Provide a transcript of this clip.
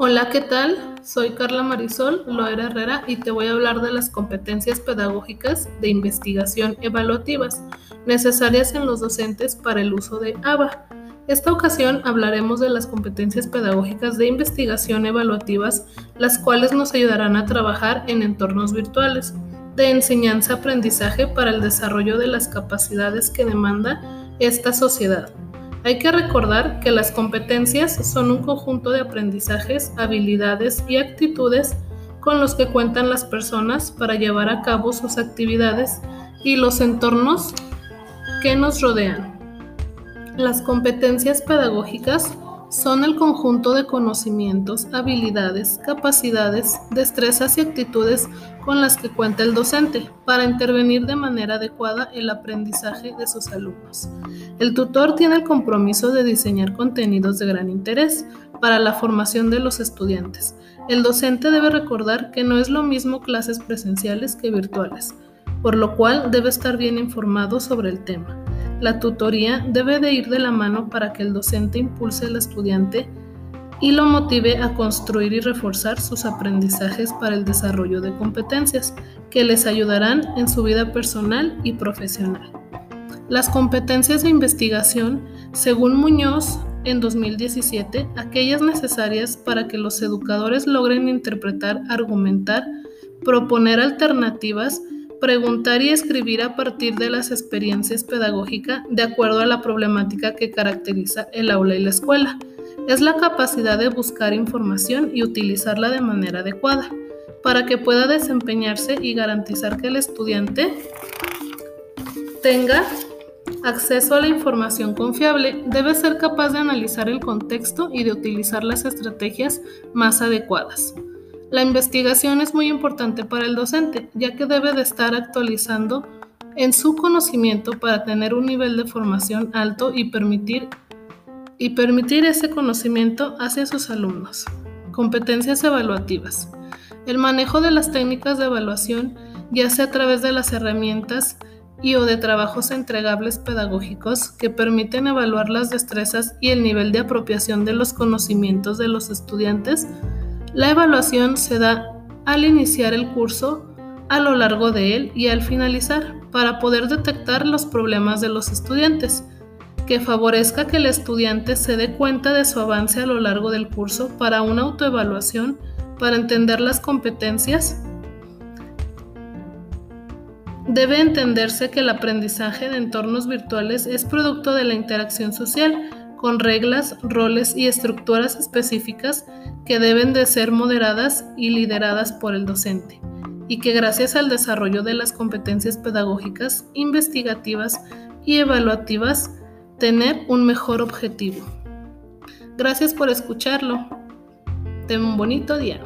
Hola, ¿qué tal? Soy Carla Marisol Loera Herrera y te voy a hablar de las competencias pedagógicas de investigación evaluativas necesarias en los docentes para el uso de ABA. Esta ocasión hablaremos de las competencias pedagógicas de investigación evaluativas, las cuales nos ayudarán a trabajar en entornos virtuales de enseñanza-aprendizaje para el desarrollo de las capacidades que demanda esta sociedad. Hay que recordar que las competencias son un conjunto de aprendizajes, habilidades y actitudes con los que cuentan las personas para llevar a cabo sus actividades y los entornos que nos rodean. Las competencias pedagógicas son el conjunto de conocimientos, habilidades, capacidades, destrezas y actitudes con las que cuenta el docente para intervenir de manera adecuada el aprendizaje de sus alumnos. El tutor tiene el compromiso de diseñar contenidos de gran interés para la formación de los estudiantes. El docente debe recordar que no es lo mismo clases presenciales que virtuales, por lo cual debe estar bien informado sobre el tema. La tutoría debe de ir de la mano para que el docente impulse al estudiante y lo motive a construir y reforzar sus aprendizajes para el desarrollo de competencias que les ayudarán en su vida personal y profesional. Las competencias de investigación, según Muñoz, en 2017, aquellas necesarias para que los educadores logren interpretar, argumentar, proponer alternativas, preguntar y escribir a partir de las experiencias pedagógicas de acuerdo a la problemática que caracteriza el aula y la escuela. Es la capacidad de buscar información y utilizarla de manera adecuada para que pueda desempeñarse y garantizar que el estudiante tenga acceso a la información confiable, debe ser capaz de analizar el contexto y de utilizar las estrategias más adecuadas. La investigación es muy importante para el docente, ya que debe de estar actualizando en su conocimiento para tener un nivel de formación alto y permitir, y permitir ese conocimiento hacia sus alumnos. Competencias evaluativas. El manejo de las técnicas de evaluación, ya sea a través de las herramientas y o de trabajos entregables pedagógicos que permiten evaluar las destrezas y el nivel de apropiación de los conocimientos de los estudiantes, la evaluación se da al iniciar el curso, a lo largo de él y al finalizar, para poder detectar los problemas de los estudiantes, que favorezca que el estudiante se dé cuenta de su avance a lo largo del curso para una autoevaluación, para entender las competencias. Debe entenderse que el aprendizaje de entornos virtuales es producto de la interacción social, con reglas, roles y estructuras específicas que deben de ser moderadas y lideradas por el docente, y que gracias al desarrollo de las competencias pedagógicas, investigativas y evaluativas, tener un mejor objetivo. Gracias por escucharlo. Ten un bonito día.